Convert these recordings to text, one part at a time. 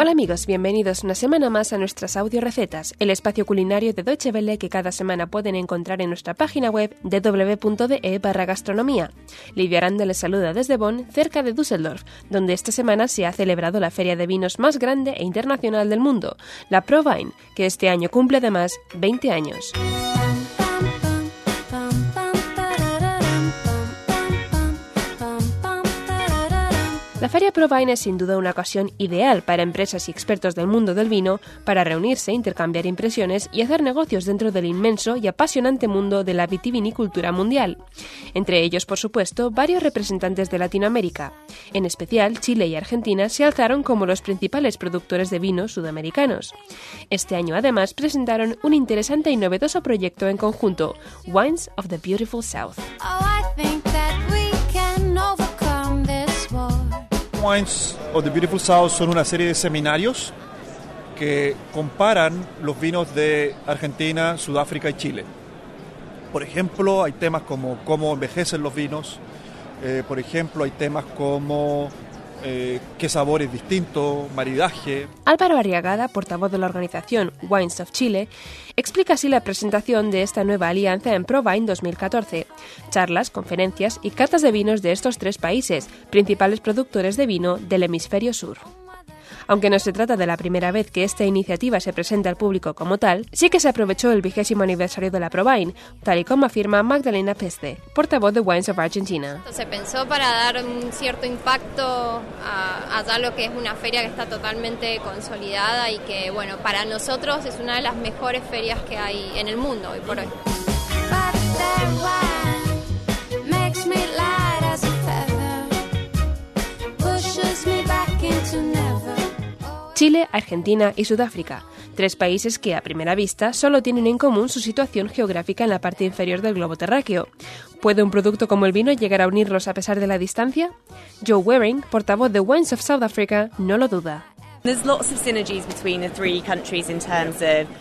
Hola amigos, bienvenidos una semana más a nuestras audio recetas, el espacio culinario de Deutsche Welle que cada semana pueden encontrar en nuestra página web www.de barra gastronomía. Lidia Aranda les saluda desde Bonn, cerca de Düsseldorf, donde esta semana se ha celebrado la feria de vinos más grande e internacional del mundo, la ProWein, que este año cumple además 20 años. La Feria ProWein es sin duda una ocasión ideal para empresas y expertos del mundo del vino para reunirse, intercambiar impresiones y hacer negocios dentro del inmenso y apasionante mundo de la vitivinicultura mundial. Entre ellos, por supuesto, varios representantes de Latinoamérica. En especial, Chile y Argentina se alzaron como los principales productores de vino sudamericanos. Este año, además, presentaron un interesante y novedoso proyecto en conjunto, Wines of the Beautiful South. Wines of the Beautiful South son una serie de seminarios que comparan los vinos de Argentina, Sudáfrica y Chile. Por ejemplo, hay temas como cómo envejecen los vinos, eh, por ejemplo, hay temas como eh, qué sabores distintos, maridaje. Álvaro Arriagada, portavoz de la organización Wines of Chile, explica así la presentación de esta nueva alianza en ProVine 2014. Charlas, conferencias y cartas de vinos de estos tres países, principales productores de vino del hemisferio sur. Aunque no se trata de la primera vez que esta iniciativa se presenta al público como tal, sí que se aprovechó el vigésimo aniversario de la ProWine, tal y como afirma Magdalena Peste, portavoz de Wines of Argentina. Se pensó para dar un cierto impacto a, a lo que es una feria que está totalmente consolidada y que, bueno, para nosotros es una de las mejores ferias que hay en el mundo hoy por hoy. Chile, Argentina y Sudáfrica, tres países que a primera vista solo tienen en común su situación geográfica en la parte inferior del globo terráqueo. ¿Puede un producto como el vino llegar a unirlos a pesar de la distancia? Joe Waring, portavoz de Wines of South Africa, no lo duda.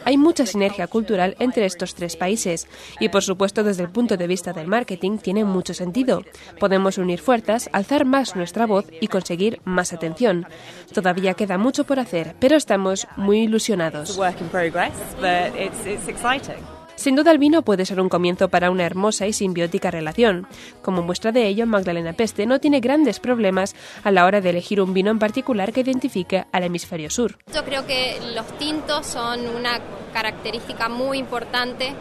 Hay mucha sinergia cultural entre estos tres países y por supuesto desde el punto de vista del marketing tiene mucho sentido. Podemos unir fuerzas, alzar más nuestra voz y conseguir más atención. Todavía queda mucho por hacer, pero estamos muy ilusionados. Sin duda el vino puede ser un comienzo para una hermosa y simbiótica relación. Como muestra de ello, Magdalena Peste no tiene grandes problemas a la hora de elegir un vino en particular que identifique al hemisferio sur. Yo creo que los tintos son una característica muy importante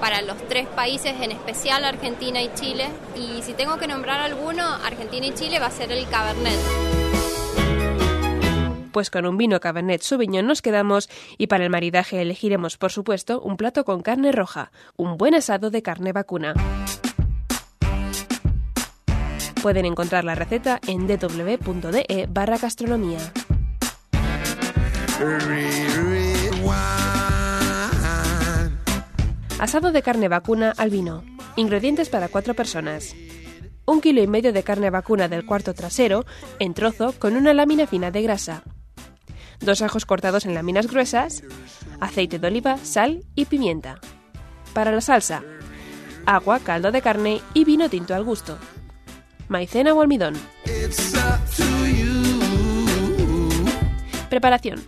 para los tres países, en especial Argentina y Chile. Y si tengo que nombrar alguno, Argentina y Chile va a ser el Cabernet pues con un vino Cabernet Sauvignon nos quedamos y para el maridaje elegiremos, por supuesto, un plato con carne roja, un buen asado de carne vacuna. Pueden encontrar la receta en www.de barra gastronomía. Asado de carne vacuna al vino. Ingredientes para cuatro personas un kilo y medio de carne vacuna del cuarto trasero, en trozo, con una lámina fina de grasa, dos ajos cortados en láminas gruesas, aceite de oliva, sal y pimienta. Para la salsa, agua, caldo de carne y vino tinto al gusto. Maicena o almidón. Preparación.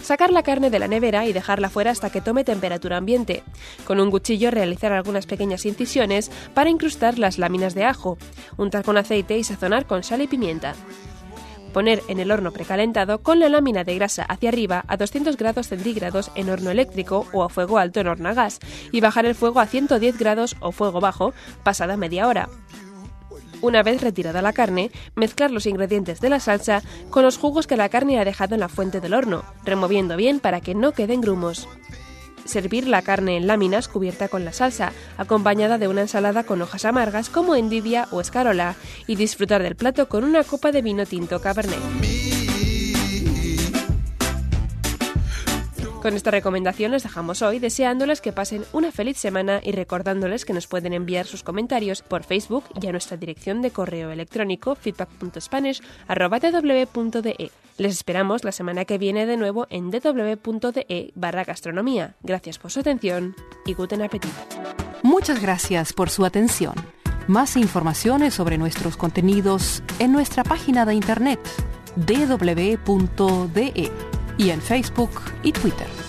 Sacar la carne de la nevera y dejarla fuera hasta que tome temperatura ambiente. Con un cuchillo realizar algunas pequeñas incisiones para incrustar las láminas de ajo. Untar con aceite y sazonar con sal y pimienta poner en el horno precalentado con la lámina de grasa hacia arriba a 200 grados centígrados en horno eléctrico o a fuego alto en horno a gas y bajar el fuego a 110 grados o fuego bajo pasada media hora. Una vez retirada la carne, mezclar los ingredientes de la salsa con los jugos que la carne ha dejado en la fuente del horno, removiendo bien para que no queden grumos servir la carne en láminas cubierta con la salsa, acompañada de una ensalada con hojas amargas como endidia o escarola, y disfrutar del plato con una copa de vino tinto cabernet. Con esta recomendación les dejamos hoy deseándoles que pasen una feliz semana y recordándoles que nos pueden enviar sus comentarios por Facebook y a nuestra dirección de correo electrónico feedback.spanish.tw.de. Les esperamos la semana que viene de nuevo en dw.de barra gastronomía. Gracias por su atención y guten appetit. Muchas gracias por su atención. Más informaciones sobre nuestros contenidos en nuestra página de internet www.de y en Facebook y Twitter.